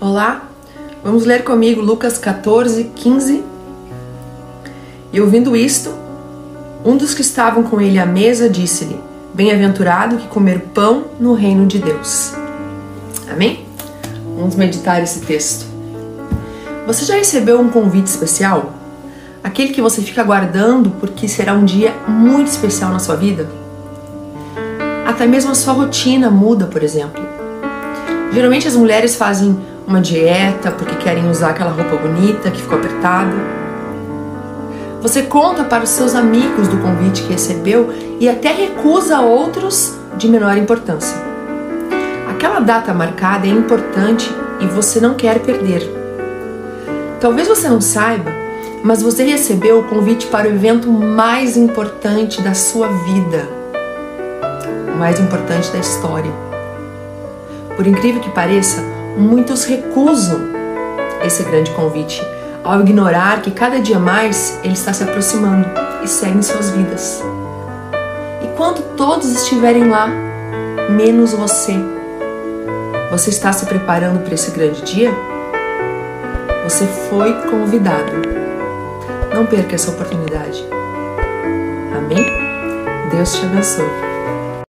Olá, vamos ler comigo Lucas 14, 15. E ouvindo isto, um dos que estavam com ele à mesa disse-lhe: Bem-aventurado que comer pão no reino de Deus. Amém? Vamos meditar esse texto. Você já recebeu um convite especial? Aquele que você fica aguardando porque será um dia muito especial na sua vida? Até mesmo a sua rotina muda, por exemplo. Geralmente as mulheres fazem uma dieta porque querem usar aquela roupa bonita que ficou apertada. Você conta para os seus amigos do convite que recebeu e até recusa outros de menor importância. Aquela data marcada é importante e você não quer perder. Talvez você não saiba, mas você recebeu o convite para o evento mais importante da sua vida, o mais importante da história. Por incrível que pareça, muitos recusam esse grande convite ao ignorar que cada dia mais ele está se aproximando e seguem suas vidas. E quando todos estiverem lá, menos você, você está se preparando para esse grande dia? Você foi convidado. Não perca essa oportunidade. Amém? Deus te abençoe.